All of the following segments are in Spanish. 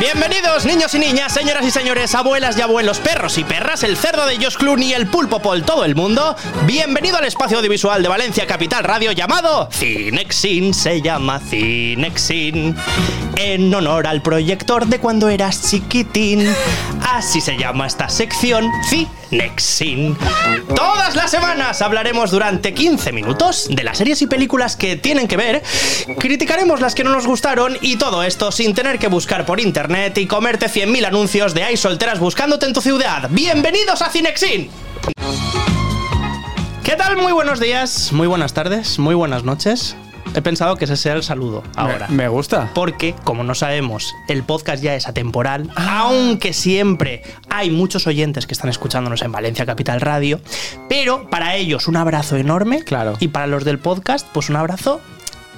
Bienvenidos niños y niñas, señoras y señores, abuelas y abuelos, perros y perras, el cerdo de Josh Clooney, el pulpo por todo el mundo. Bienvenido al espacio audiovisual de Valencia Capital Radio llamado Cinexin, se llama Cinexin. En honor al proyector de cuando eras chiquitín. Así se llama esta sección, Cinexin. Todas las semanas hablaremos durante 15 minutos de las series y películas que tienen que ver, criticaremos las que no nos gustaron y todo esto sin tener que buscar por internet y comerte 100.000 anuncios de hay solteras buscándote en tu ciudad. Bienvenidos a Cinexin. ¿Qué tal? Muy buenos días, muy buenas tardes, muy buenas noches. He pensado que ese sea el saludo ahora. Me, me gusta. Porque, como no sabemos, el podcast ya es atemporal, aunque siempre hay muchos oyentes que están escuchándonos en Valencia Capital Radio, pero para ellos un abrazo enorme. Claro. Y para los del podcast, pues un abrazo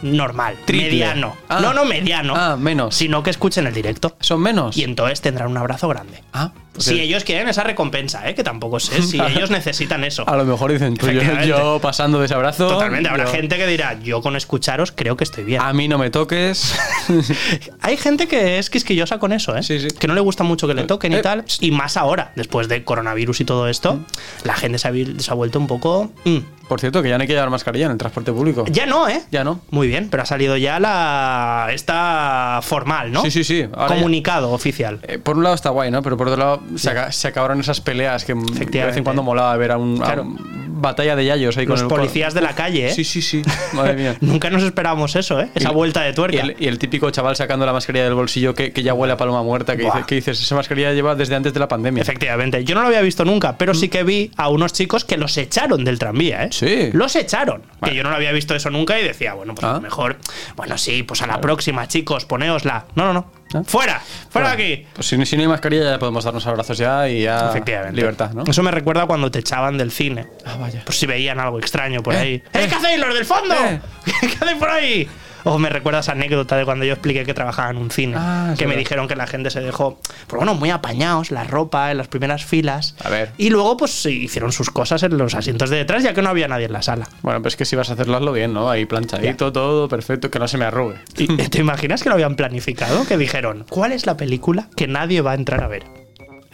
normal, Triple. mediano. Ah. No, no mediano. Ah, menos. Sino que escuchen el directo. ¿Son menos? Y entonces tendrán un abrazo grande. Ah, Si ellos quieren esa recompensa, ¿eh? que tampoco sé si ellos necesitan eso. A lo mejor dicen, pues yo, yo pasando de ese abrazo. Totalmente, habrá yo- gente que dirá, yo con escucharos creo que estoy bien. A mí no me toques. Hay gente que es quisquillosa con eso, ¿eh? Sí, sí. Que no le gusta mucho que le toquen y Eh, tal. Y más ahora, después de coronavirus y todo esto, la gente se ha, vi- se ha vuelto un poco... mm. Por cierto, que ya no hay que llevar mascarilla en el transporte público. Ya no, ¿eh? Ya no. Muy bien, pero ha salido ya la... Esta formal, ¿no? Sí, sí, sí. Ahora ya- Comunicado oficial. Eh, por un lado está guay, ¿no? Pero por otro lado se, aca- se acabaron esas peleas que de vez en cuando molaba ver a un, a Claro. un- batalla de yayos ahí Los con el policías de la calle, ¿eh? Sí, sí, sí. Madre mía. Nunca nos esperábamos eso, ¿eh? Esa Y- vuelta de Y tuerca. el, y el típico chaval sacando la mascarilla del bolsillo que, que ya huele a paloma muerta, que, Buah. dice- que dices, esa mascarilla lleva desde antes de la pandemia. Efectivamente. Yo no lo había visto nunca, pero sí que vi a unos chicos que los echaron del tranvía, ¿eh? Sí. Los echaron. Vale. Que yo no lo había visto eso nunca y decía, bueno, pues a Ah. lo mejor, bueno, sí, pues a la próxima, chicos, poneosla. No, no, no. ¡Fuera! ¡Fuera de Bueno, aquí! Pues si, si no hay mascarilla ya podemos darnos abrazos ya y ya Efectivamente. libertad, ¿no? Eso me recuerda cuando te echaban del cine. Ah, vaya. Por si veían algo extraño por Eh, ahí. eh. ¡Eh, qué hacéis los del fondo! Eh. ¿Qué hacéis por ahí? O me recuerda esa anécdota de cuando yo expliqué que trabajaba en un cine. Ah, que me verdad. dijeron que la gente se dejó, pues bueno, muy apañados, la ropa en las primeras filas. A ver. Y luego, pues hicieron sus cosas en los asientos de detrás, ya que no había nadie en la sala. Bueno, pues es que si vas a hacerlo, hazlo bien, ¿no? Ahí planchadito, todo perfecto, que no se me arrugue. ¿Y ¿Te imaginas que lo habían planificado? Que dijeron, ¿cuál es la película que nadie va a entrar a ver?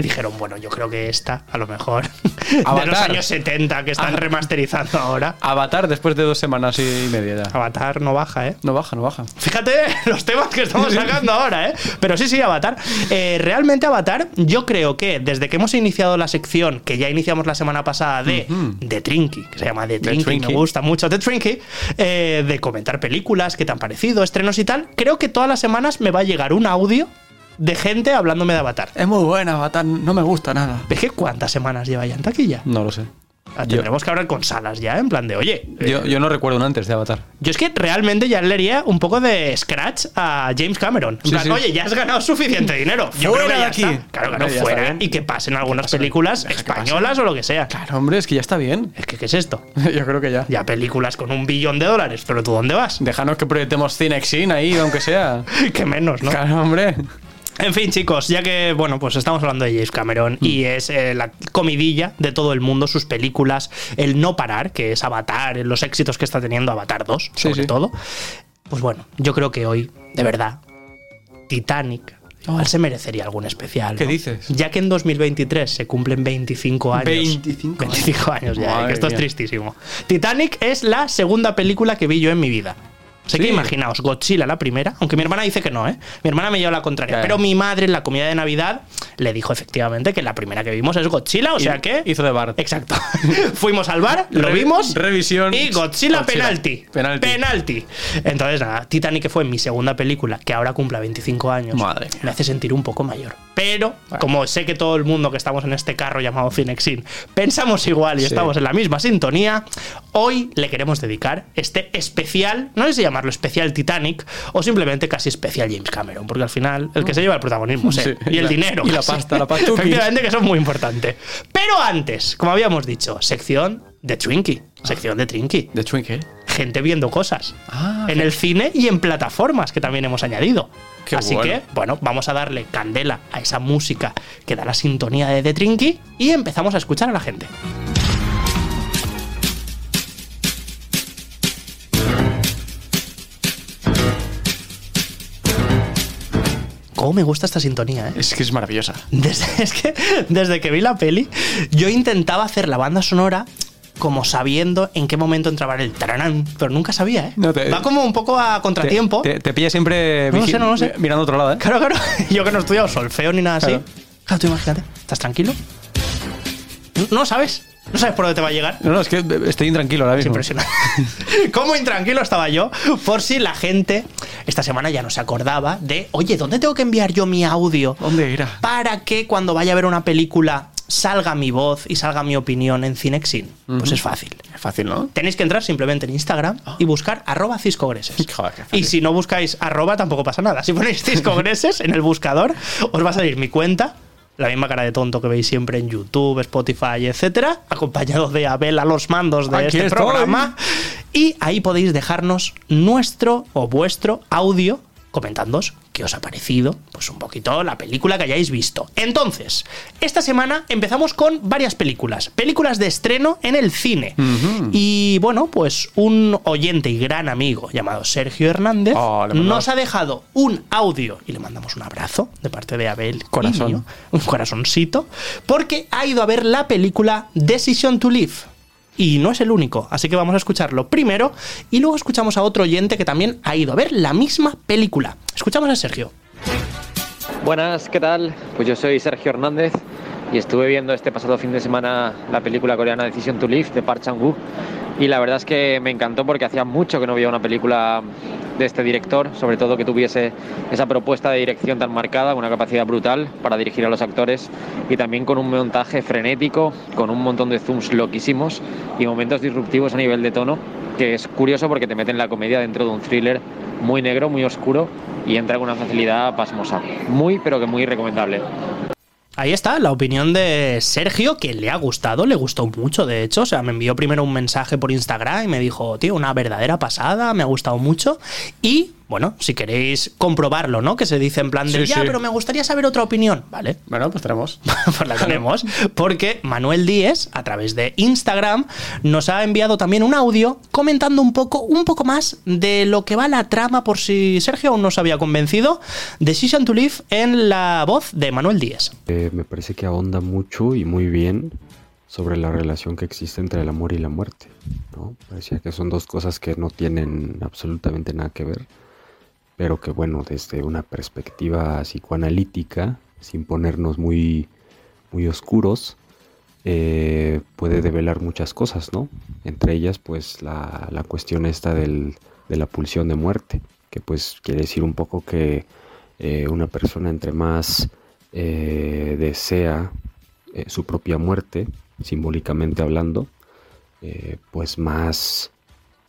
Y dijeron, bueno, yo creo que esta, a lo mejor, de los años 70 que están Ah. remasterizando ahora. Avatar después de dos semanas y media ya. Avatar no baja, ¿eh? No baja, no baja. Fíjate los temas que estamos sacando ahora, ¿eh? Pero sí, sí, Avatar. Eh, realmente Avatar, yo creo que desde que hemos iniciado la sección, que ya iniciamos la semana pasada de The Trinky, que se llama The Trinky, Trinky. me gusta mucho The Trinky, eh, de comentar películas, qué te han parecido, estrenos y tal, creo que todas las semanas me va a llegar un audio de gente hablándome de Avatar. Es muy buena, Avatar, no me gusta nada. ¿Ves que cuántas semanas lleva ya en taquilla? No lo sé. Ah, Yo, Tendremos que hablar con salas ya, en plan de, oye, eh, yo, yo no recuerdo un antes de Avatar. Yo es que realmente ya le haría un poco de scratch a James Cameron. En Sí, plan, sí. Oye, ya has ganado suficiente dinero. Yo Fuera de aquí. está. Claro, claro, Hombre, ya fuera. Y que pasen algunas películas españolas o lo que sea. Claro, hombre, es que ya está bien. Es que, ¿qué es esto? yo creo que ya. Ya películas con un billón de dólares, pero ¿tú dónde vas? Déjanos que proyectemos Cinexin ahí, aunque sea. que menos, ¿no? Claro, hombre. En fin, chicos, ya que, bueno, pues estamos hablando de James Cameron Mm. y es eh, la comidilla de todo el mundo, sus películas, el no parar, que es Avatar, los éxitos que está teniendo Avatar 2, Sí, sobre sí. todo. Pues bueno, yo creo que hoy, de verdad, Titanic. Igual se merecería algún especial. Oh. ¿Qué ¿no? dices? Ya que en 2023 se cumplen 25 años. 25 años. 25 años ya, eh, que esto mía. es tristísimo. Titanic es la segunda película que vi yo en mi vida. Sé que Sí. imaginaos, Godzilla la primera, aunque mi hermana dice que no, ¿eh? Mi hermana me lleva la contraria. Pero mi madre en la comida de Navidad le dijo efectivamente que la primera que vimos es Godzilla, o Y- sea que. hizo de Bart. Exacto. Fuimos al bar, lo Re- vimos. revisión. Y Godzilla, Godzilla. penalti. Penalti. Penalti. Entonces, nada, Titanic, que fue mi segunda película, que ahora cumpla 25 años, Madre me hace sentir un poco mayor. Pero, como sé que todo el mundo que estamos en este carro llamado Cinexin pensamos igual y Sí. estamos en la misma sintonía, hoy le queremos dedicar este especial, no sé si llamarlo especial Titanic o simplemente casi especial James Cameron, porque al final el que se lleva el protagonismo es Sí. y el La- dinero. y la pasta, la pastuqui. Efectivamente, que eso es muy importante. Pero antes, como habíamos dicho, sección de Twinkie, sección de Trinky. De Twinkle. Gente viendo cosas Ah, en el cine y en plataformas que también hemos añadido. Qué Así bueno. que, bueno, vamos a darle candela a esa música que da la sintonía de The Trinky y empezamos a escuchar a la gente. ¿Cómo me gusta esta sintonía, eh? Es que es maravillosa. Desde, es que desde que vi la peli, yo intentaba hacer la banda sonora como sabiendo en qué momento entraba el taranán, pero nunca sabía, ¿eh? No, te- Va como un poco a contratiempo. Te, te pilla siempre No sé, no lo sé. mirando a otro lado, ¿eh? Claro, claro. Yo que no he estudiado solfeo ni nada así. Claro. Tú imagínate. ¿Estás tranquilo? No, sabes. No sabes por dónde te va a llegar. No, no, es que estoy intranquilo ahora Es mismo. impresionante. Cómo intranquilo estaba yo por si la gente esta semana ya no se acordaba de, oye, ¿dónde tengo que enviar yo mi audio ¿Dónde irá? para que cuando vaya a ver una película salga mi voz y salga mi opinión en Cinexin? Pues es fácil. Es fácil, ¿no? Tenéis que entrar simplemente en Instagram y buscar arroba ciscogreses. Joder. Y si no buscáis arroba tampoco pasa nada. Si ponéis ciscogreses en el buscador, os va a salir mi cuenta, la misma cara de tonto que veis siempre en YouTube, Spotify, etcétera, acompañado de Abel a los mandos de Aquí este estoy. programa. Y ahí podéis dejarnos nuestro o vuestro audio comentándoos qué os ha parecido, pues un poquito la película que hayáis visto. Entonces, esta semana empezamos con varias películas, películas de estreno en el cine. Y bueno, pues un oyente y gran amigo llamado Sergio Hernández Oh, mandamos- nos ha dejado un audio y le mandamos un abrazo de parte de Abel. y Corazón. mío, un corazoncito, porque ha ido a ver la película Decision to Live. Y no es el único, así que vamos a escucharlo primero y luego escuchamos a otro oyente que también ha ido a ver la misma película. Escuchamos a Sergio. Buenas, ¿qué tal? Pues yo soy Sergio Hernández y estuve viendo este pasado fin de semana la película coreana Decision to Live de Park Chan-wook y la verdad es que me encantó porque hacía mucho que no veía una película de este director, sobre todo que tuviese esa propuesta de dirección tan marcada, una capacidad brutal para dirigir a los actores y también con un montaje frenético, con un montón de zooms loquísimos y momentos disruptivos a nivel de tono, que es curioso porque te meten la comedia dentro de un thriller muy negro, muy oscuro y entra con una facilidad pasmosa. Muy, pero que muy recomendable. Ahí está la opinión de Sergio, que le ha gustado, le gustó mucho, de hecho. O sea, me envió primero un mensaje por Instagram y me dijo, tío, una verdadera pasada, me ha gustado mucho. Y, bueno, si queréis comprobarlo, ¿no? Que se dice en plan de, Sí, ya, sí. pero me gustaría saber otra opinión, ¿vale? Bueno, pues tenemos. pues la tenemos. Porque Manuel Díez, a través de Instagram, nos ha enviado también un audio comentando un poco, un poco más de lo que va la trama, por si Sergio aún no se había convencido. Decision to Live en la voz de Manuel Díez. Eh, me parece que ahonda mucho y muy bien sobre la relación que existe entre el amor y la muerte. ¿no? Parecía que son dos cosas que no tienen absolutamente nada que ver, pero que bueno, desde una perspectiva psicoanalítica, sin ponernos muy, muy oscuros, eh, puede develar muchas cosas, ¿no? Entre ellas, pues la, la cuestión esta del- de la pulsión de muerte, que pues quiere decir un poco que eh, una persona entre más eh, desea su propia muerte, simbólicamente hablando, pues más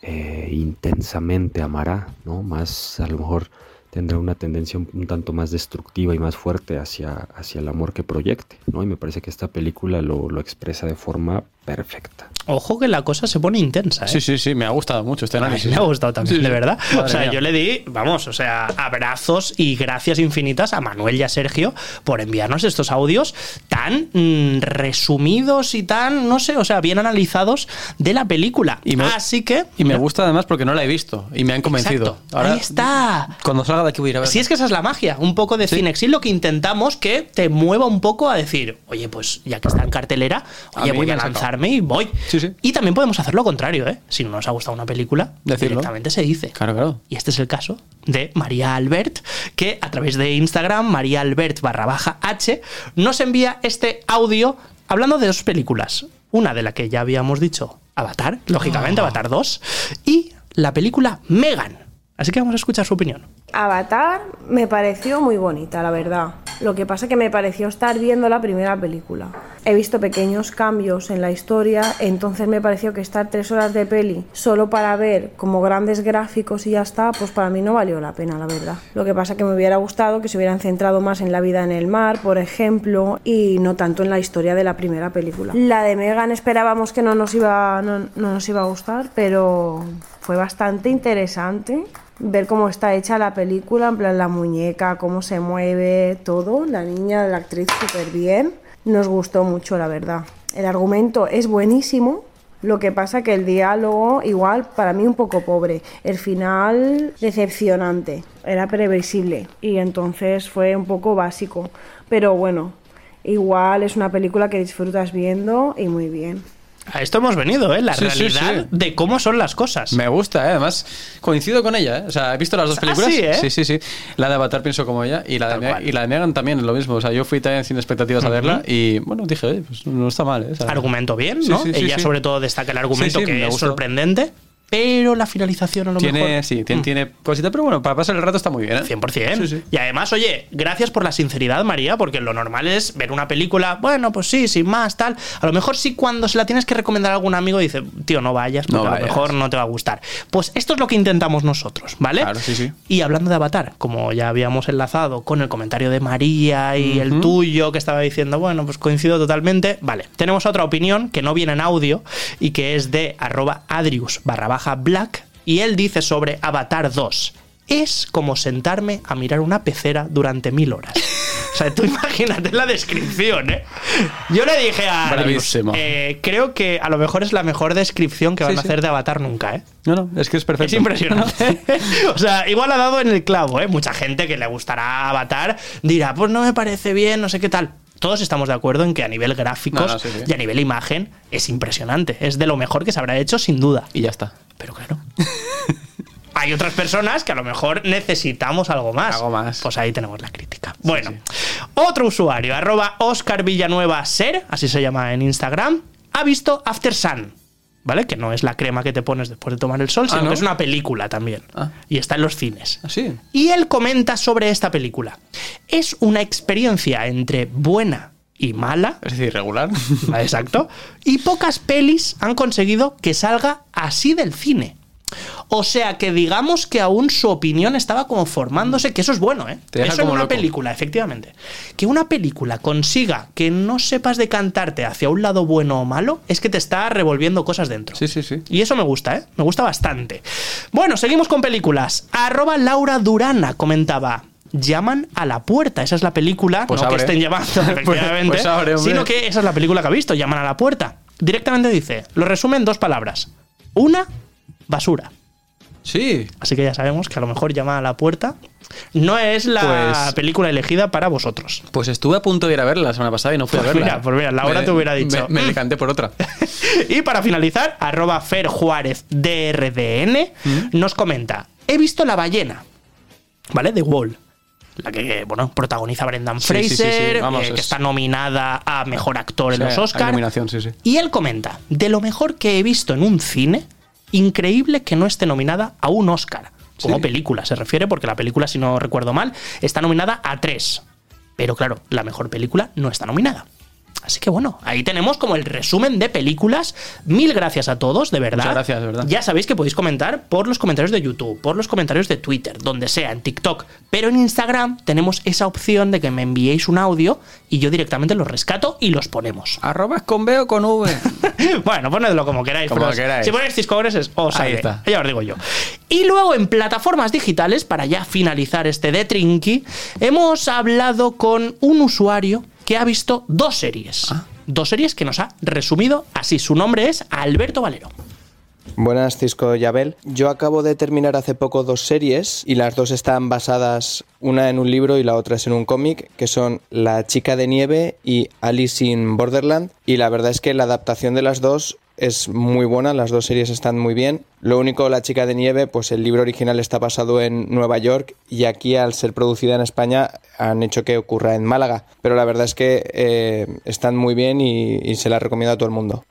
eh, intensamente amará, ¿no? Más a lo mejor tendrá una tendencia un, tanto más destructiva y más fuerte hacia, hacia el amor que proyecte, ¿no? Y me parece que esta película lo, lo expresa de forma perfecta. Ojo que la cosa se pone intensa, ¿eh? Sí, sí, sí, me ha gustado mucho este análisis. me ha gustado también, Sí, de sí. verdad. Madre o sea, mía. yo le di, vamos, o sea, abrazos y gracias infinitas a Manuel y a Sergio por enviarnos estos audios tan mm, resumidos y tan, no sé, o sea, bien analizados de la película. Y me- Así que. Y me gusta además porque no la he visto y me han convencido. Exacto. Ahí está. Cuando salga de aquí voy a ir a ver. Si es que esa es la magia, un poco de Cinexil, lo que intentamos que te mueva un poco a decir, oye, pues ya que está en cartelera, oye, voy a ha y voy. Sí, sí. Y también podemos hacer lo contrario, ¿eh? Si no nos ha gustado una película, Decirlo. directamente se dice. Claro, claro. Y este es el caso de María Albert, que a través de Instagram, María Albert barra baja H, nos envía este audio hablando de dos películas. Una de la que ya habíamos dicho, Avatar, lógicamente, Avatar 2, y la película Megan. Así que vamos a escuchar su opinión. Avatar me pareció muy bonita, la verdad. Lo que pasa que me pareció estar viendo la primera película. He visto pequeños cambios en la historia, entonces me pareció que estar tres horas de peli solo para ver como grandes gráficos y ya está, pues para mí no valió la pena, la verdad. Lo que pasa que me hubiera gustado que se hubieran centrado más en la vida en el mar, por ejemplo, y no tanto en la historia de la primera película. La de Megan esperábamos que no nos iba, no, no nos iba a gustar, pero fue bastante interesante ver cómo está hecha la película, en plan la muñeca, cómo se mueve, todo. La niña, la actriz súper bien. Nos gustó mucho, la verdad. El argumento es buenísimo, Lo que pasa que el diálogo, igual, para mí un poco pobre. El final, decepcionante. Era previsible. Y entonces fue un poco básico. Pero bueno, igual es una película que disfrutas viendo y muy bien. A esto hemos venido, ¿eh? La Sí, realidad sí. de cómo son las cosas. Me gusta, ¿eh? además coincido con ella. ¿eh? O sea, he visto las dos Ah, películas. sí, ¿eh? sí, sí, sí. La de Avatar pienso como ella y la, de, y la de Megan también lo mismo. O sea, yo fui también sin expectativas a verla y bueno, dije, oye, pues no está mal. ¿eh? O sea, Argumento bien, ¿no? Ella sobre todo destaca el argumento que es sorprendente, pero la finalización a lo tiene, mejor... sí, tiene, Mm. tiene cosita, pero bueno, para pasar el rato está muy bien. ¿eh? 100%. Sí, sí. Y además, oye, gracias por la sinceridad, María, porque lo normal es ver una película, bueno, pues sí, sin más, tal. A lo mejor sí cuando se la tienes que recomendar a algún amigo dice, tío, no vayas, porque No a lo mejor no te va a gustar. Pues esto es lo que intentamos nosotros, ¿vale? Claro, sí, sí. Y hablando de Avatar, como ya habíamos enlazado con el comentario de María y el tuyo, que estaba diciendo, bueno, pues coincido totalmente. Vale, tenemos otra opinión que no viene en audio y que es de arroba adrius barra baja black. Y él dice sobre Avatar 2. Es como sentarme a mirar una pecera durante mil horas. O sea, tú imagínate la descripción, ¿eh? Yo le dije a Bravísimo. eh, creo que a lo mejor es la mejor descripción que van Sí, a sí. hacer de Avatar nunca, ¿eh? No, no, es que es perfecto. Es impresionante. o sea, igual ha dado en el clavo, ¿eh? Mucha gente que le gustará Avatar dirá, pues no me parece bien, no sé qué tal. Todos estamos de acuerdo en que a nivel gráficos No, no, sí, sí. y a nivel imagen es impresionante. Es de lo mejor que se habrá hecho, sin duda. Y ya está. Pero claro. Hay otras personas que a lo mejor necesitamos algo más. Algo más. Pues ahí tenemos la crítica. Bueno, otro usuario, arroba Oscar Villanueva Ser, así se llama en Instagram, ha visto After Sun. ¿Vale? Que no es la crema que te pones después de tomar el sol, Ah, sino ¿no? que es una película también. Ah. Y está en los cines. Así. Y él comenta sobre esta película. Es una experiencia entre buena y mala, Es decir, regular. Exacto. Y pocas pelis han conseguido que salga así del cine. O sea que digamos que aún su opinión estaba como formándose, que eso es bueno, ¿eh? Te deja eso en como una loco. película, efectivamente. Que una película consiga que no sepas decantarte hacia un lado bueno o malo, es que te está revolviendo cosas dentro. Sí, sí, sí. Y eso me gusta, ¿eh? Me gusta bastante. Bueno, seguimos con películas. Arroba Laura Durana comentaba. Llaman a la puerta. Esa es la película. Pues no que abre. estén llamando, efectivamente. pues abre, sino que esa es la película que ha visto. Llaman a la puerta. Directamente dice. Lo resume en dos palabras. Una, basura. Sí. Así que ya sabemos que a lo mejor llama a la puerta. No es la Pues- película elegida para vosotros. Pues estuve a punto de ir a verla la semana pasada y no fui a Pues verla. mira, pues mira, Laura Me- te hubiera dicho, Me, me "Mm". decanté por otra. Y para finalizar, arroba Fer Juárez DRDN nos comenta: He visto la ballena, ¿vale? De Wall. La que, bueno, protagoniza Brendan Sí, sí, sí, sí. Fraser, Vamos, eh, que es- está nominada a mejor actor en Sí, los hay Oscars. nominación, sí, sí. Y él comenta: De lo mejor que he visto en un cine, increíble que no esté nominada a un Oscar. Como Sí. película se refiere, porque la película, si no recuerdo mal, está nominada a tres. Pero claro, la mejor película no está nominada. Así que bueno, ahí tenemos como el resumen de películas. Mil gracias a todos, de verdad. Muchas gracias, de verdad. Ya sabéis que podéis comentar por los comentarios de YouTube, por los comentarios de Twitter, donde sea, en TikTok. Pero en Instagram tenemos esa opción de que me enviéis un audio y yo directamente los rescato y los ponemos. Arrobas con B o con V. bueno, ponedlo como queráis. Como pero queráis. Si ponéis Ciscogres, os Ahí está. Ya os digo yo. Y luego en plataformas digitales, para ya finalizar este de Trinky, hemos hablado con un usuario que ha visto dos series. Ah. Dos series que nos ha resumido así. Su nombre es Alberto Valero. Buenas, Cisco y Abel. Yo acabo de terminar hace poco dos series y las dos están basadas, una en un libro y la otra es en un cómic, que son La chica de nieve y Alice in Borderland. Y la verdad es que la adaptación de las dos es muy buena, las dos series están muy bien. Lo único, La chica de nieve, pues el libro original está basado en Nueva York y aquí al ser producida en España han hecho que ocurra en Málaga. Pero la verdad es que eh, están muy bien y, y se las recomiendo a todo el mundo.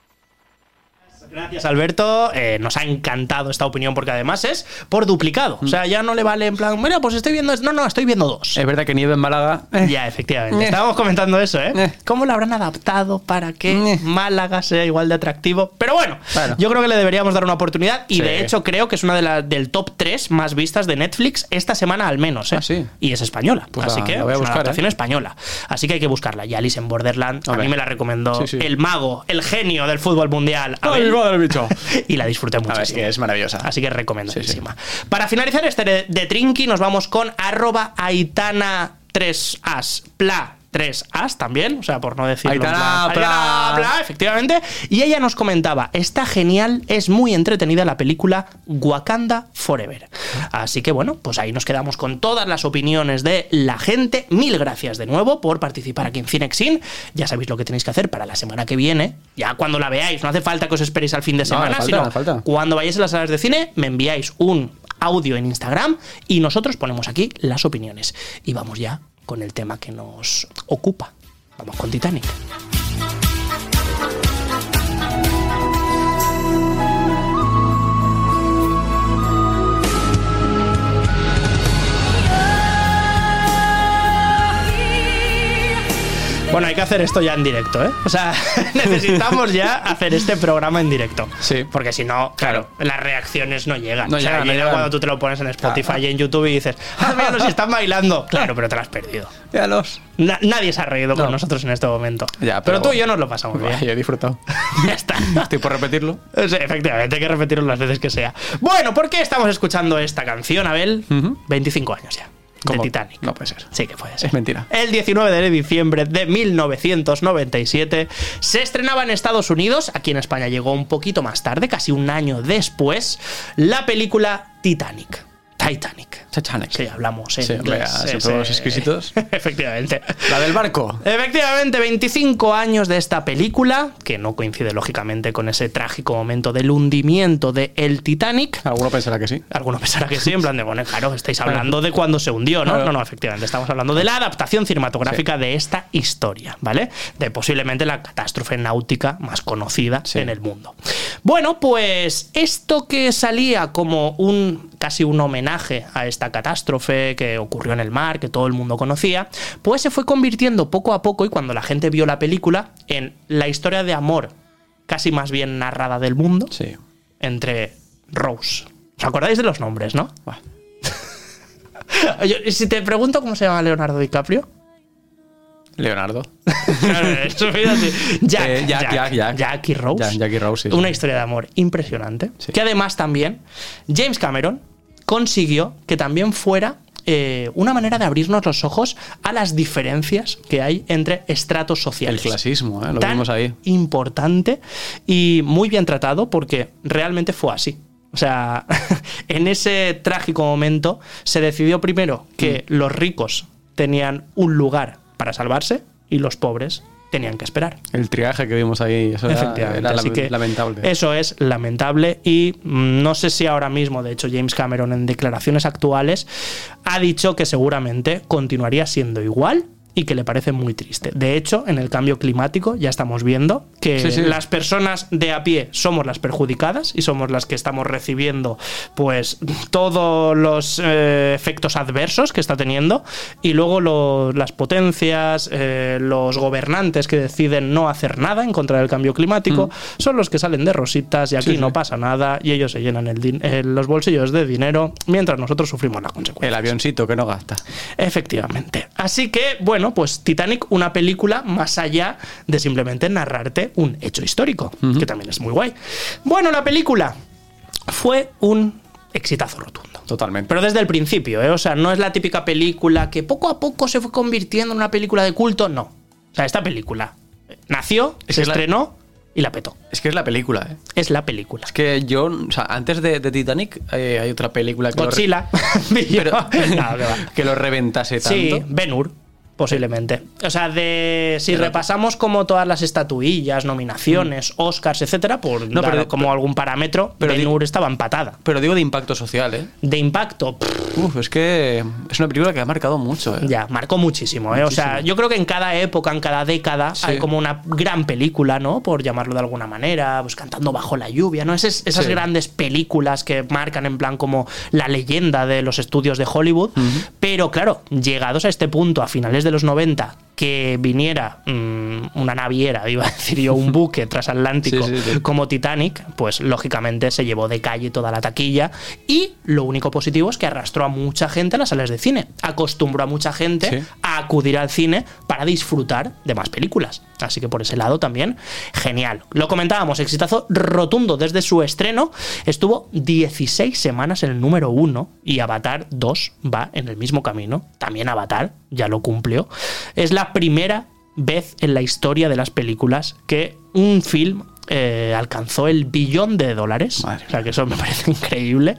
Gracias, Alberto. Eh, nos ha encantado esta opinión porque además es por duplicado. O sea, ya no le vale en plan, mira, pues estoy viendo. No, no, estoy viendo dos. es verdad que nieve en Málaga. eh, Ya, efectivamente. Eh. Estábamos comentando eso, ¿eh? Eh. ¿Cómo lo habrán adaptado para que. Málaga sea igual de atractivo? Pero bueno, Bueno. yo creo que le deberíamos dar una oportunidad y Sí. de hecho creo que es una de las del top 3 más vistas de Netflix esta semana al menos, ¿eh? Ah, sí. Y es española, Pues así la- que la voy a es una adaptación española. Así que hay que buscarla. Y Alice en Borderland, a mí me la recomendó Sí, el mago, el genio del fútbol mundial. ¡Ay, Madre bicho! y la disfruté muchísimo. ver, es que es maravillosa. Así que recomendadísima. Para finalizar este de, de Trinky, nos vamos con arroba Aitana 3as Pla tres As también, o sea, por no decirlo. en Aitana, plan, Aitana, Pla. Pla, efectivamente. Y ella nos comentaba, está genial, es muy entretenida la película Wakanda Forever. Así que bueno, pues ahí nos quedamos con todas las opiniones de la gente. Mil gracias de nuevo por participar aquí en Cinexin. Ya sabéis lo que tenéis que hacer para la semana que viene. Ya cuando la veáis, no hace falta que os esperéis al fin de semana, no falta, sino falta. cuando vayáis a las salas de cine, me enviáis un audio en Instagram y nosotros ponemos aquí las opiniones. Y vamos ya con el tema que nos ocupa. Vamos con Titanic. Bueno, hay que hacer esto ya en directo, ¿eh? O sea, necesitamos ya hacer este programa en directo. Sí. Porque si no, claro, las reacciones no llegan. No o sea, llegan, llegan. cuando tú te lo pones en Spotify Claro. y en YouTube y dices, ah, mira, si están bailando. Claro, pero te lo has perdido. Véalos. Na- nadie se ha reído con No. nosotros en este momento. Ya, pero, pero- tú y yo nos lo pasamos bien. Yo he disfrutado. ya está. Estoy por repetirlo. Sí, efectivamente, hay que repetirlo las veces que sea. Bueno, ¿por qué estamos escuchando esta canción, Abel? Ujú. 25 años ya. De Titanic. No puede ser. Sí que puede ser. Es mentira. El 19 de diciembre de 1997 se estrenaba en Estados Unidos, aquí en España llegó un poquito más tarde, casi un año después, la película Titanic. Titanic. Titanic. Sí, hablamos en Sí, inglés. siempre ese- los exquisitos. Efectivamente. La del barco. Efectivamente, 25 años de esta película, que no coincide lógicamente con ese trágico momento del hundimiento de el Titanic. Alguno pensará que sí. Alguno pensará que sí, en plan de, bueno, claro, estáis hablando de cuando se hundió, ¿no? Claro. No, no, efectivamente, estamos hablando de la adaptación cinematográfica de esta historia, ¿vale? De posiblemente la catástrofe náutica más conocida Sí. en el mundo. Bueno, pues esto que salía como un casi un homenaje a esta catástrofe que ocurrió en el mar, que todo el mundo conocía, pues se fue convirtiendo poco a poco y cuando la gente vio la película en la historia de amor casi más bien narrada del mundo Sí. entre Rose. ¿Os acordáis de los nombres, no? Si te pregunto cómo se llama Leonardo DiCaprio. Leonardo. Jack, Eh, Jack, Jack, Jack. Jack y Rose. Jack- Jack y Rose, sí, sí. Una historia de amor impresionante. Sí. Que además también James Cameron consiguió que también fuera eh, una manera de abrirnos los ojos a las diferencias que hay entre estratos El sociales. clasismo, ¿eh? Lo tan vimos ahí. importante y muy bien tratado porque realmente fue así. O sea, en ese trágico momento se decidió primero que Mm. los ricos tenían un lugar para salvarse y los pobres tenían que esperar. El triaje que vimos ahí. Eso Efectivamente. era así lame- que lamentable. Eso es lamentable y mm, no sé si ahora mismo, de hecho, James Cameron en declaraciones actuales ha dicho que seguramente continuaría siendo igual y que le parece muy triste. De hecho, en el cambio climático ya estamos viendo que Sí, sí. las personas de a pie somos las perjudicadas y somos las que estamos recibiendo pues todos los eh, efectos adversos que está teniendo y luego lo- las potencias, eh, los gobernantes que deciden no hacer nada en contra del cambio climático son los que salen de rositas y aquí Mm. Sí, no pasa nada y ellos se llenan el eh, los bolsillos de dinero mientras nosotros sufrimos la consecuencia. El avioncito que no gasta. Efectivamente. Así que, bueno, pues Titanic, una película más allá de simplemente narrarte un hecho histórico, que también es muy guay. Bueno, la película fue un exitazo rotundo. Totalmente. Pero desde el principio, ¿eh? O sea, no es la típica película que poco a poco se fue convirtiendo en una película de culto, no. O sea, esta película nació, Es se la- estrenó y la petó. Es que es la película, ¿eh? Es la película. Es que yo, o sea, antes de, de Titanic eh, hay otra película que lo, re- Godzilla. pero- No, que lo reventase tanto. Sí, Ben Hur, posiblemente. O sea, de si repasamos como todas las estatuillas, nominaciones, Oscars, etcétera, por No, dar pero- como algún parámetro, pero Ben Hur estaba empatada. Pero digo de impacto social, ¿eh? De impacto, pff, Uf, es que es una película que ha marcado mucho, ¿eh? ya, marcó muchísimo, ¿eh? O sea, yo creo que en cada época, en cada década, Sí. hay como una gran película, ¿no? Por llamarlo de alguna manera, pues cantando bajo la lluvia, ¿no? Esas, esas Sí. grandes películas que marcan en plan como la leyenda de los estudios de Hollywood. Pero claro, llegados a este punto, a finales de los 90, que viniera mm, una naviera, iba a decir yo, un buque transatlántico Sí, sí, sí. como Titanic, pues lógicamente se llevó de calle toda la taquilla y lo único positivo es que arrastró a mucha gente a las salas de cine, acostumbró a mucha gente a acudir al cine para disfrutar de más películas. Así que por ese lado también, genial. Lo comentábamos, exitazo rotundo desde su estreno, estuvo 16 semanas en el número 1 y Avatar 2 va en el mismo camino. También Avatar ya lo cumplió. Es la la primera vez en la historia de las películas que un film eh, alcanzó el billón de dólares. Madre o sea, que eso me parece increíble.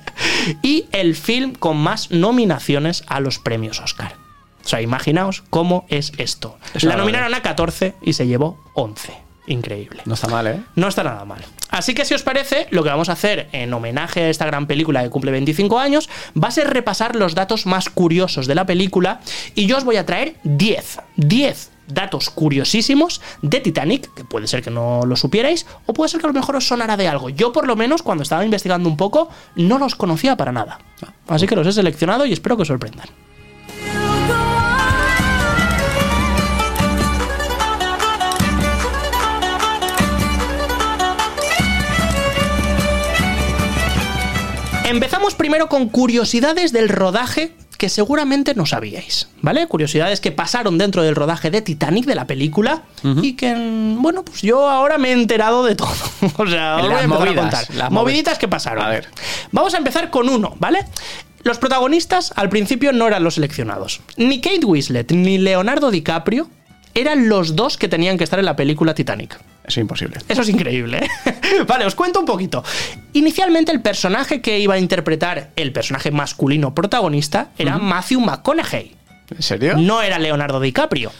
Y el film con más nominaciones a los premios Oscar. O sea, imaginaos cómo es esto. Es la nominaron a 14 y se llevó 11. Increíble. No está mal, ¿eh? No está nada mal. Así que si os parece, lo que vamos a hacer en homenaje a esta gran película que cumple 25 años va a ser repasar los datos más curiosos de la película y yo os voy a traer 10, 10 datos curiosísimos de Titanic, que puede ser que no lo supierais o puede ser que a lo mejor os sonara de algo. Yo por lo menos cuando estaba investigando un poco no los conocía para nada. Así que los he seleccionado y espero que os sorprendan. Empezamos primero con curiosidades del rodaje que seguramente no sabíais, ¿vale? Curiosidades que pasaron dentro del rodaje de Titanic, de la película, y que, bueno, pues yo ahora me he enterado de todo. o sea, os voy a contar. las Moviditas que pasaron. A ver. Vamos a empezar con uno, ¿vale? Los protagonistas al principio no eran los seleccionados. Ni Kate Winslet ni Leonardo DiCaprio eran los dos que tenían que estar en la película Titanic. Es imposible. Eso es increíble. ¿eh? vale, os cuento un poquito. Inicialmente el personaje que iba a interpretar el personaje masculino protagonista era Matthew McConaughey. ¿En serio? No era Leonardo DiCaprio.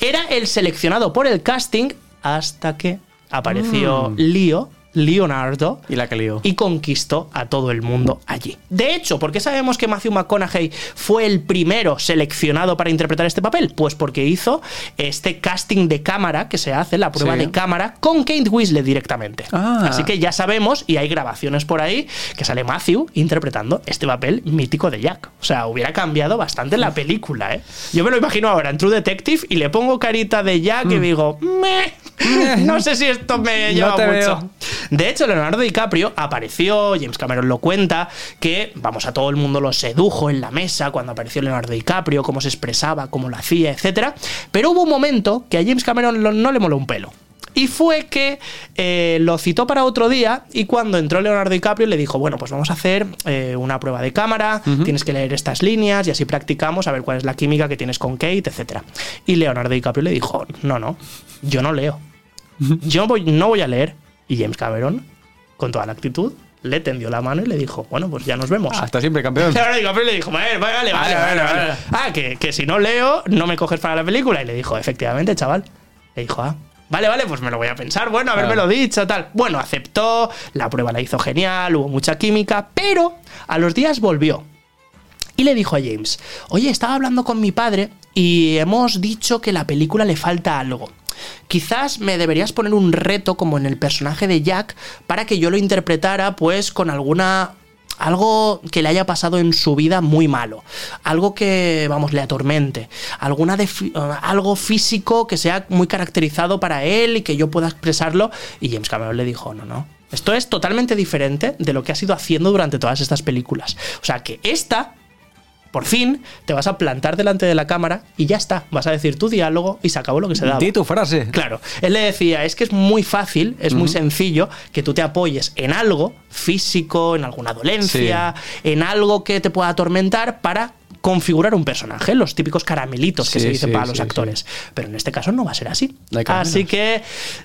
Era el seleccionado por el casting hasta que apareció Leo, Leonardo, Y la que lío. y conquistó a todo el mundo allí. De hecho, ¿por qué sabemos que Matthew McConaughey fue el primero seleccionado para interpretar este papel? Pues porque hizo este casting de cámara que se hace, la prueba Sí. de cámara, con Kate Winslet directamente. Ah. Así que ya sabemos, y hay grabaciones por ahí, que sale Matthew interpretando este papel mítico de Jack. O sea, hubiera cambiado bastante la película, ¿eh? Yo me lo imagino ahora en True Detective y le pongo carita de Jack y digo, "Meh, no sé si esto me lleva mucho. veo. De hecho, Leonardo DiCaprio apareció, James Cameron lo cuenta, que, vamos, a todo el mundo lo sedujo en la mesa cuando apareció Leonardo DiCaprio, cómo se expresaba, cómo lo hacía, etc. Pero hubo un momento que a James Cameron no le moló un pelo. Y fue que eh, lo citó para otro día y cuando entró Leonardo DiCaprio le dijo, bueno, pues vamos a hacer eh, una prueba de cámara, tienes que leer estas líneas y así practicamos a ver cuál es la química que tienes con Kate, etc. Y Leonardo DiCaprio le dijo, no, no, yo no leo. Yo voy- no voy a leer. Y James Cameron, con toda la actitud, le tendió la mano y le dijo, bueno, pues ya nos vemos. Hasta siempre, campeón. DiCaprio le dijo, vale, vale, vale, vale, vale, vale. Ah, que, que si no leo, no me coges para la película. Y le dijo, efectivamente, chaval. Le dijo, ah, vale, vale, pues me lo voy a pensar. Bueno, haberme lo dicho, tal. Bueno, aceptó, la prueba la hizo genial, hubo mucha química, pero a los días volvió. Y le dijo a James, oye, estaba hablando con mi padre y hemos dicho que la película le falta algo. Quizás me deberías poner un reto como en el personaje de Jack para que yo lo interpretara pues con alguna algo que le haya pasado en su vida muy malo, algo que, vamos, le atormente, alguna eh, algo físico que sea muy caracterizado para él y que yo pueda expresarlo. Y James Cameron le dijo, no, no, esto es totalmente diferente de lo que has ido haciendo durante todas estas películas. O sea que esta por fin te vas a plantar delante de la cámara y ya está. Vas a decir tu diálogo y se acabó lo que se daba. Di tu frase. Claro, él le decía, es que es muy fácil, es muy sencillo que tú te apoyes en algo físico, en alguna dolencia, en algo que te pueda atormentar para configurar un personaje, los típicos caramelitos que Sí, se dicen sí, para los sí, actores. Pero en este caso no va a ser así. Así que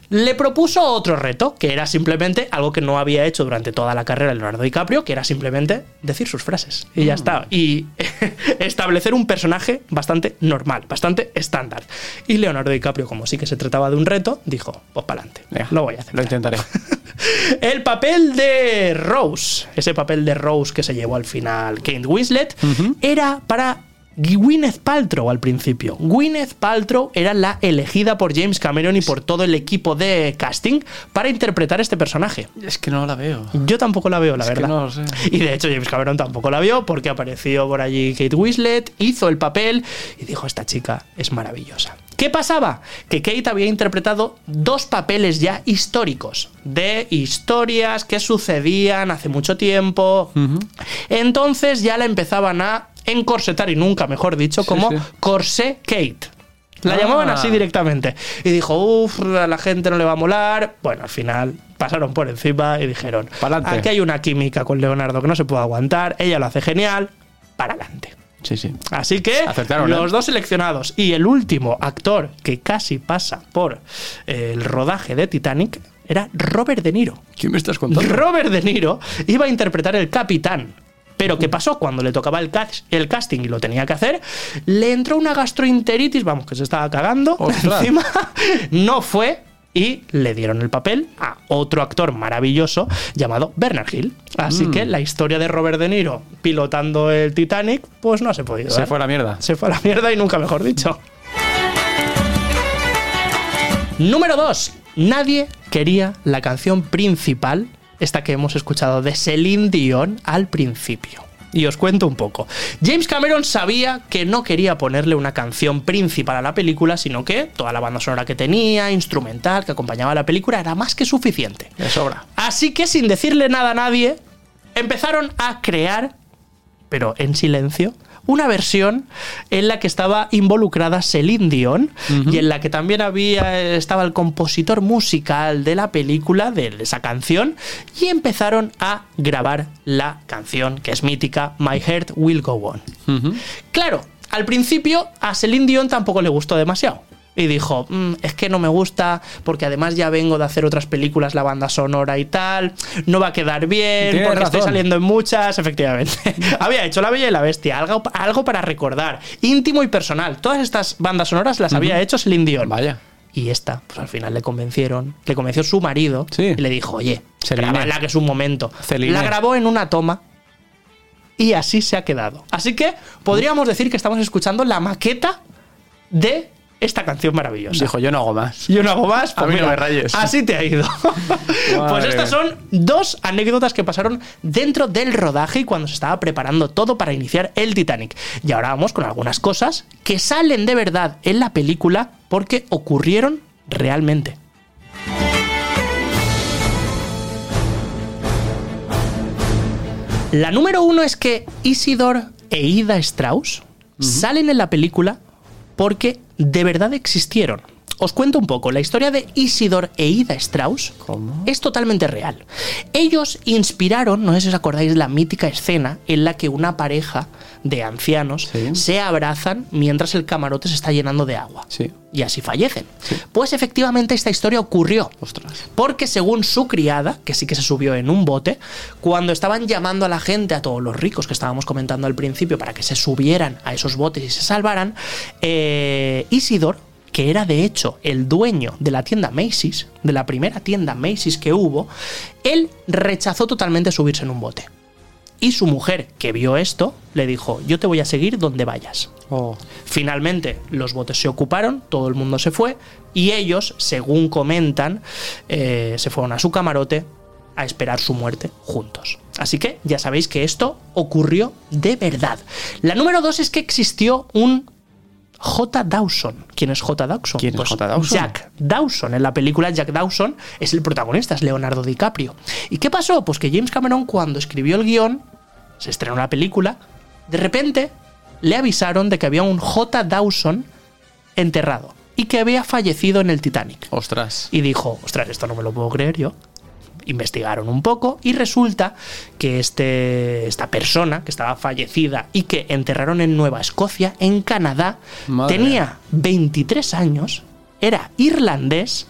le propuso otro reto, que era simplemente algo que no había hecho durante toda la carrera de Leonardo DiCaprio, que era simplemente decir sus frases. Y ya está. Y establecer un personaje bastante normal, bastante estándar. Y Leonardo DiCaprio, como sí que se trataba de un reto, dijo, pues para adelante. Lo voy a hacer. Lo intentaré. El papel de Rose, ese papel de Rose que se llevó al final Kate Winslet, era para Gwyneth Paltrow al principio. Gwyneth Paltrow era la elegida por James Cameron y por todo el equipo de casting para interpretar este personaje. es que no la veo. Yo tampoco la veo, la Es que verdad. no lo sé. Y de hecho James Cameron tampoco la vio porque apareció por allí Kate Winslet, hizo el papel y dijo, esta chica es maravillosa. ¿Qué pasaba? Que Kate había interpretado dos papeles ya históricos, de historias que sucedían hace mucho tiempo. Entonces ya la empezaban a encorsetar, y nunca mejor dicho, como sí. Corsé Kate. La Ah. llamaban así directamente. Y dijo, uff, a la gente no le va a molar. Bueno, al final pasaron por encima y dijeron, Pa'lante. aquí hay una química con Leonardo que no se puede aguantar, ella lo hace genial, para adelante. Sí, sí. Así que Acertaron, los ¿eh? dos seleccionados y el último actor que casi pasa por eh, el rodaje de Titanic era Robert De Niro. ¿Quién me estás contando? Robert De Niro iba a interpretar el capitán. Pero ¿qué pasó? Cuando le tocaba el, el casting y lo tenía que hacer, le entró una gastroenteritis, vamos, que se estaba cagando Ostras. encima. No fue y le dieron el papel a otro actor maravilloso llamado Bernard Hill. Así Mm. que la historia de Robert De Niro pilotando el Titanic, pues no se ha podido. Se dar. fue a la mierda. Se fue a la mierda y nunca mejor dicho. Número 2. Nadie quería la canción principal, esta que hemos escuchado de Celine Dion al principio. Y os cuento un poco. James Cameron sabía que no quería ponerle una canción principal a la película, sino que toda la banda sonora que tenía, instrumental, que acompañaba a la película, era más que suficiente. De sobra. Así que sin decirle nada a nadie, empezaron a crear, pero en silencio, una versión en la que estaba involucrada Celine Dion y en la que también había estaba el compositor musical de la película de esa canción y empezaron a grabar la canción que es mítica My Heart Will Go On. Claro, al principio a Celine Dion tampoco le gustó demasiado. Y dijo, "Mm, es que no me gusta porque además ya vengo de hacer otras películas, la banda sonora y tal, no va a quedar bien Tienes porque estoy razón. saliendo en muchas, efectivamente. había hecho La Bella y la Bestia, algo, algo para recordar, íntimo y personal. Todas estas bandas sonoras las había hecho Celine Dion. Vaya. Y esta, pues al final le convencieron, le convenció su marido Sí. y le dijo, oye, la que es un momento. Celine. La grabó en una toma y así se ha quedado. Así que podríamos decir que estamos escuchando la maqueta de esta canción maravillosa. Dijo, yo no hago más. Yo no hago más. A mí no me rayes. Así te ha ido. pues estas son dos anécdotas que pasaron dentro del rodaje y cuando se estaba preparando todo para iniciar el Titanic. Y ahora vamos con algunas cosas que salen de verdad en la película porque ocurrieron realmente. La número uno es que Isidor e Ida Strauss salen en la película porque de verdad existieron. Os cuento un poco, la historia de Isidor e Ida Strauss ¿Cómo? es totalmente real. Ellos inspiraron, no sé si os acordáis, la mítica escena en la que una pareja de ancianos Sí. se abrazan mientras el camarote se está llenando de agua. Sí. Y así fallecen. Pues efectivamente esta historia ocurrió. Ostras. Porque según su criada, que sí que se subió en un bote, cuando estaban llamando a la gente, a todos los ricos que estábamos comentando al principio, para que se subieran a esos botes y se salvaran, eh, Isidor, que era de hecho el dueño de la tienda Macy's, de la primera tienda Macy's que hubo, él rechazó totalmente subirse en un bote. Y su mujer, que vio esto, le dijo, yo te voy a seguir donde vayas. Oh. Finalmente los botes se ocuparon, todo el mundo se fue y ellos, según comentan, eh, se fueron a su camarote a esperar su muerte juntos. Así que ya sabéis que esto ocurrió de verdad. La número dos es que existió un J. Dawson. ¿Quién es J. Dawson? ¿Quién es J. Dawson? Jack Dawson. En la película Jack Dawson es el protagonista, es Leonardo DiCaprio. ¿Y qué pasó? Pues que James Cameron cuando escribió el guion, se estrenó la película, de repente le avisaron de que había un J. Dawson enterrado y que había fallecido en el Titanic. Ostras. Y dijo, ostras, esto no me lo puedo creer yo. Investigaron un poco y resulta que este, esta persona que estaba fallecida y que enterraron en Nueva Escocia, en Canadá, Madre tenía 23 años, era irlandés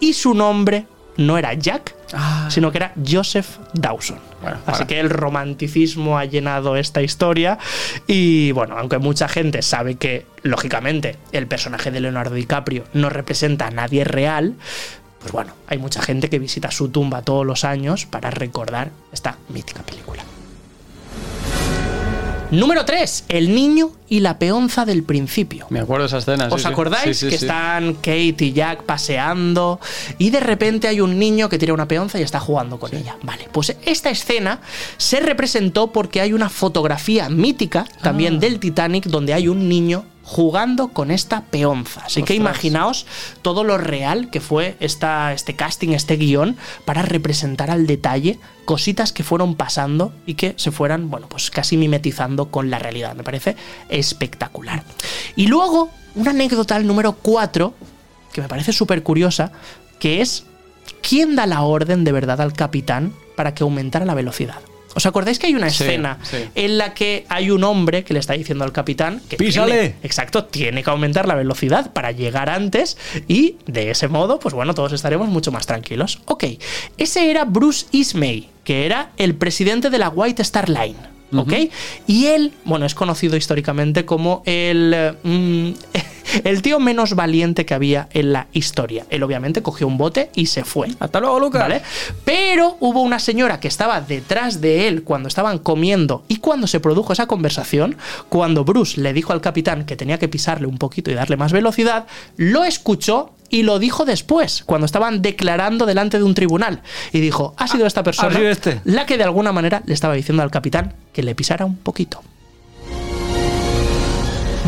y su nombre no era Jack, Ah. sino que era Joseph Dawson. Bueno, Así que el romanticismo ha llenado esta historia y bueno, aunque mucha gente sabe que lógicamente el personaje de Leonardo DiCaprio no representa a nadie real, pues bueno, hay mucha gente que visita su tumba todos los años para recordar esta mítica película. Número 3. El niño y la peonza del principio. Me acuerdo de esa escena. ¿Os sí. acordáis Sí, sí, que están Kate y Jack paseando y de repente hay un niño que tira una peonza y está jugando con ella? Vale, pues esta escena se representó porque hay una fotografía mítica también Ah. del Titanic donde hay un niño jugando con esta peonza. Así que imaginaos todo lo real que fue esta, este casting, este guion, para representar al detalle cositas que fueron pasando y que se fueran, bueno, pues casi mimetizando con la realidad. Me parece espectacular. Y luego, una anécdota, el número 4, que me parece súper curiosa, que es quién da la orden de verdad al capitán para que aumentara la velocidad. ¿Os acordáis que hay una Sí, escena sí. en la que hay un hombre que le está diciendo al capitán que ¡Písale! tiene- exacto, tiene que aumentar la velocidad para llegar antes y de ese modo, pues bueno, todos estaremos mucho más tranquilos. Ok, ese era Bruce Ismay, que era el presidente de la White Star Line. ¿Ok? Y él, bueno, es conocido históricamente como el, mm, el tío menos valiente que había en la historia. Él obviamente cogió un bote y se fue. Hasta luego, Lucas. ¿Vale? Pero hubo una señora que estaba detrás de él cuando estaban comiendo y cuando se produjo esa conversación, cuando Bruce le dijo al capitán que tenía que pisarle un poquito y darle más velocidad, lo escuchó y lo dijo después, cuando estaban declarando delante de un tribunal. Y dijo, ha sido esta persona este. la que de alguna manera le estaba diciendo al capitán que le pisara un poquito.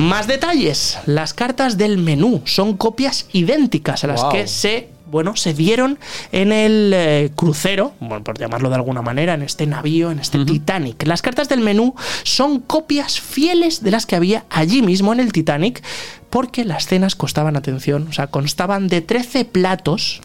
Más detalles. Las cartas del menú son copias idénticas a las Wow. que se, bueno, se dieron en el eh, crucero, bueno, por llamarlo de alguna manera, en este navío, en este Titanic. Las cartas del menú son copias fieles de las que había allí mismo en el Titanic, porque las cenas costaban atención, o sea, constaban de 13 platos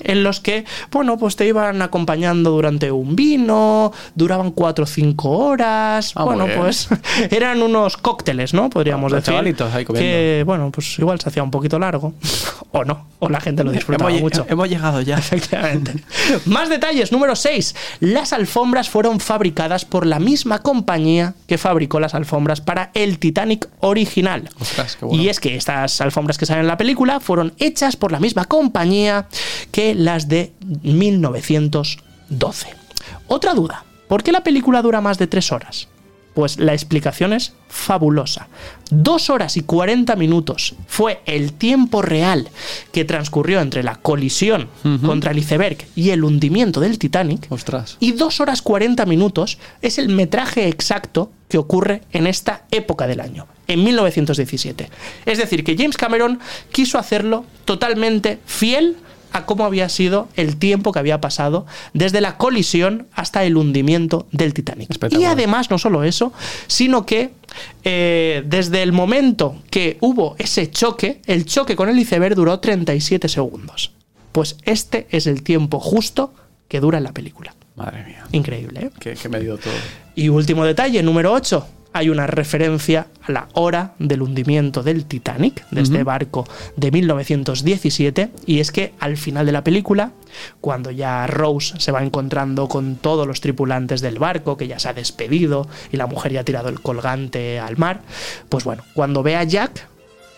en los que, bueno, pues te iban acompañando durante un vino, duraban cuatro o cinco horas, Ah, bueno, pues eran unos cócteles, ¿no? Podríamos Ah, los decir. chavalitos ahí comiendo. que, bueno, pues igual se hacía un poquito largo, o no, o la gente lo disfrutaba hemos, mucho. hemos llegado ya. Efectivamente. Más detalles. Número 6. Las alfombras fueron fabricadas por la misma compañía que fabricó las alfombras para el Titanic original. Ostras, qué bueno. Y es que estas alfombras que salen en la película fueron hechas por la misma compañía que las de 1912. Otra duda. ¿Por qué la película dura más de tres horas? Pues la explicación es fabulosa. Dos horas y 40 minutos fue el tiempo real que transcurrió entre la colisión contra el iceberg y el hundimiento del Titanic. Ostras. Y dos horas 40 minutos es el metraje exacto que ocurre en esta época del año, en 1917. Es decir, que James Cameron quiso hacerlo totalmente fiel a cómo había sido el tiempo que había pasado desde la colisión hasta el hundimiento del Titanic. Y además, no solo eso, sino que eh, desde el momento que hubo ese choque, el choque con el iceberg duró 37 segundos. Pues este es el tiempo justo que dura en la película. Madre mía. Increíble, ¿eh? Qué, qué medido todo. Y último detalle, número 8. Hay una referencia a la hora del hundimiento del Titanic, de este barco de 1917, y es que al final de la película, cuando ya Rose se va encontrando con todos los tripulantes del barco, que ya se ha despedido y la mujer ya ha tirado el colgante al mar, pues bueno, cuando ve a Jack,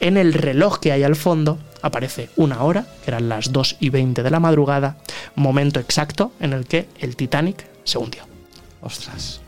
en el reloj que hay al fondo aparece una hora, que eran las 2 y 20 de la madrugada, momento exacto en el que el Titanic se hundió. Ostras.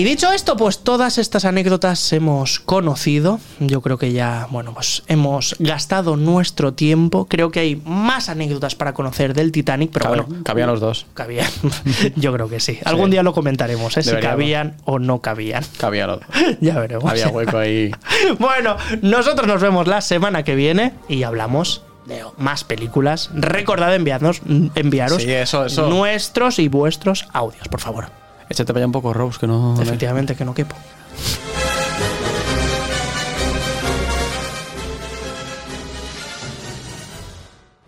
Y dicho esto, pues todas estas anécdotas hemos conocido. Yo creo que ya, bueno, pues hemos gastado nuestro tiempo. Creo que hay más anécdotas para conocer del Titanic, pero Cabe- bueno, cabían los dos. cabían. Yo creo que sí. Algún día lo comentaremos, ¿eh? si cabían o no cabían. Cabía los dos. ya veremos. Había hueco ahí. Bueno, nosotros nos vemos la semana que viene y hablamos de más películas. Recordad enviarnos, enviaros Sí, eso, eso. nuestros y vuestros audios, por favor. Échate para allá un poco, Rose, que no. Efectivamente, que no quepo.